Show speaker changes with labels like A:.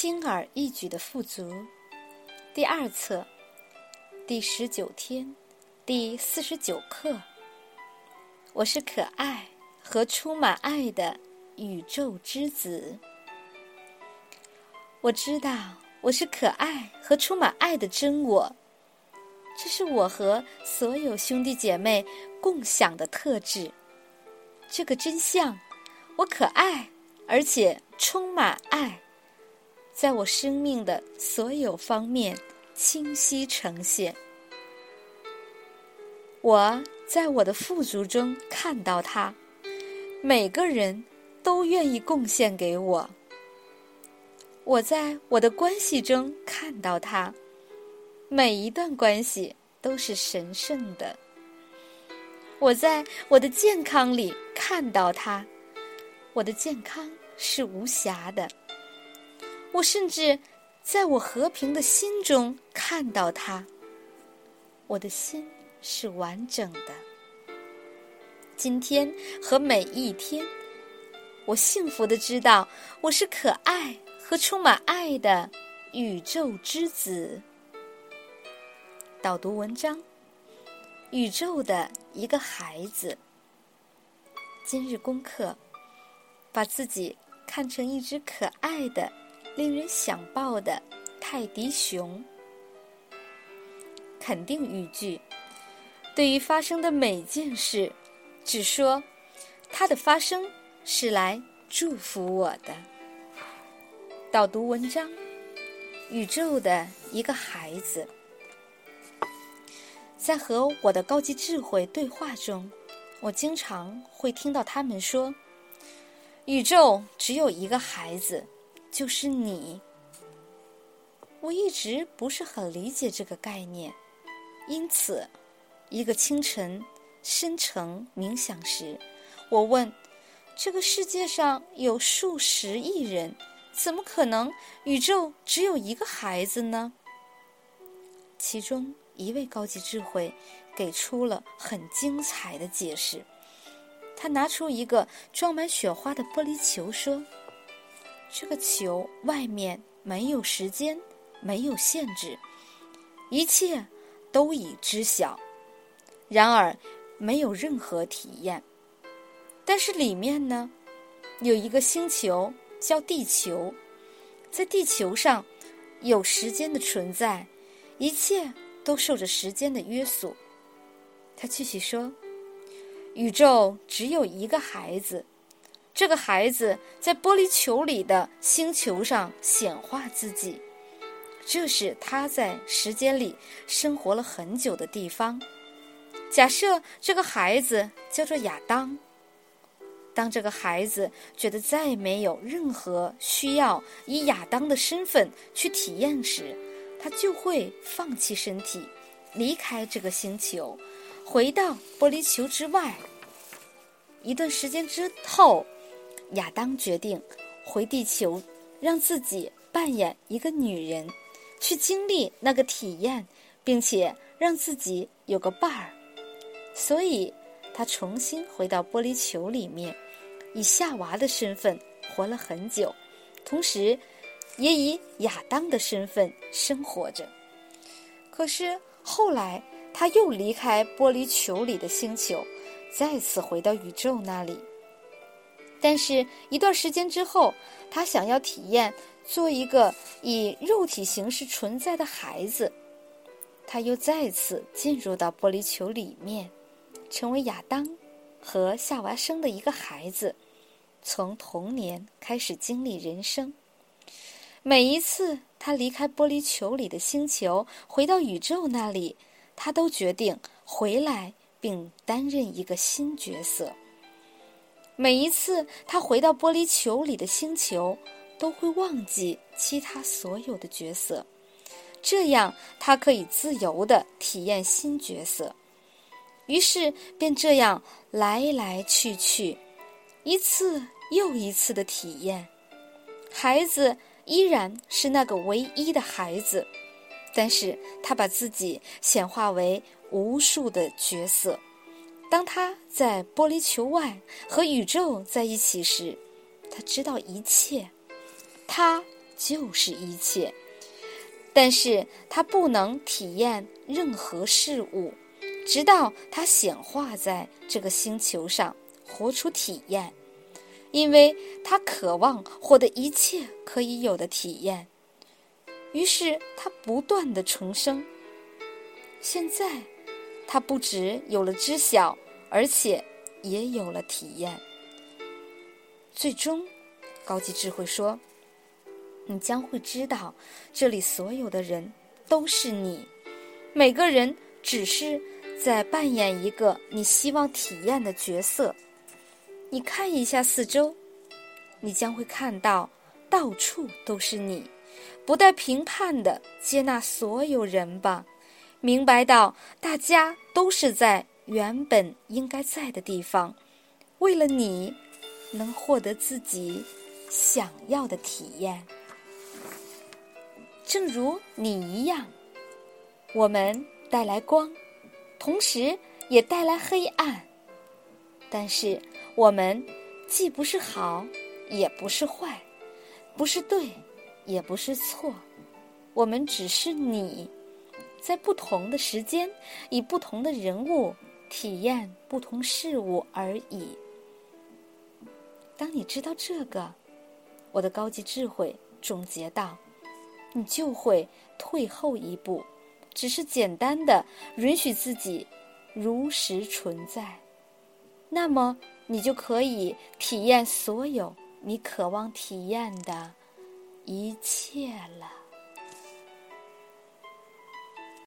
A: 轻而易举的富足，第二册，第十九天，第四十九课。我是可爱和充满爱的宇宙之子。我知道我是可爱和充满爱的真我，这是我和所有兄弟姐妹共享的特质。这个真相，我可爱而且充满爱。在我生命的所有方面清晰呈现。我在我的富足中看到它，每个人都愿意贡献给我。我在我的关系中看到它，每一段关系都是神圣的。我在我的健康里看到它，我的健康是无瑕的。我甚至在我和平的心中看到它。我的心是完整的。今天和每一天，我幸福的知道我是可爱和充满爱的宇宙之子。导读文章：宇宙的一个孩子。今日功课：把自己看成一只可爱的。令人想抱的泰迪熊。肯定语句：对于发生的每件事，只说它的发生是来祝福我的。导读文章：宇宙的一个孩子，在和我的高级智慧对话中，我经常会听到他们说：“宇宙只有一个孩子。”就是你，我一直不是很理解这个概念，因此，一个清晨深沉冥想时，我问：这个世界上有数十亿人，怎么可能宇宙只有一个孩子呢？其中一位高级智慧给出了很精彩的解释，他拿出一个装满雪花的玻璃球说。这个球外面没有时间，没有限制，一切都已知晓。然而，没有任何体验。但是里面呢，有一个星球叫地球，在地球上有时间的存在，一切都受着时间的约束。他继续说：“宇宙只有一个孩子。”这个孩子在玻璃球里的星球上显化自己，这是他在时间里生活了很久的地方。假设这个孩子叫做亚当。当这个孩子觉得再没有任何需要以亚当的身份去体验时，他就会放弃身体，离开这个星球，回到玻璃球之外。一段时间之后。亚当决定回地球，让自己扮演一个女人，去经历那个体验，并且让自己有个伴儿。所以，他重新回到玻璃球里面，以夏娃的身份活了很久，同时，也以亚当的身份生活着。可是后来，他又离开玻璃球里的星球，再次回到宇宙那里。但是，一段时间之后，他想要体验做一个以肉体形式存在的孩子，他又再次进入到玻璃球里面，成为亚当和夏娃生的一个孩子，从童年开始经历人生。每一次他离开玻璃球里的星球，回到宇宙那里，他都决定回来并担任一个新角色。每一次他回到玻璃球里的星球，都会忘记其他所有的角色，这样他可以自由的体验新角色。于是便这样来来去去，一次又一次的体验。孩子依然是那个唯一的孩子，但是他把自己显化为无数的角色。当他在玻璃球外和宇宙在一起时，他知道一切，他就是一切。但是他不能体验任何事物，直到他显化在这个星球上，活出体验，因为他渴望获得一切可以有的体验。于是他不断的重生。现在，他不只有了知晓，而且也有了体验。最终，高级智慧说。你将会知道，这里所有的人都是你，每个人只是在扮演一个你希望体验的角色。你看一下四周，你将会看到到处都是你，不带评判的接纳所有人吧，明白到大家都是在原本应该在的地方，为了你能获得自己想要的体验。正如你一样，我们带来光，同时也带来黑暗。但是我们既不是好，也不是坏，不是对，也不是错。我们只是你，在不同的时间，以不同的人物体验不同事物而已。当你知道这个，我的高级智慧总结道。你就会退后一步，只是简单的允许自己如实存在，那么你就可以体验所有你渴望体验的一切了。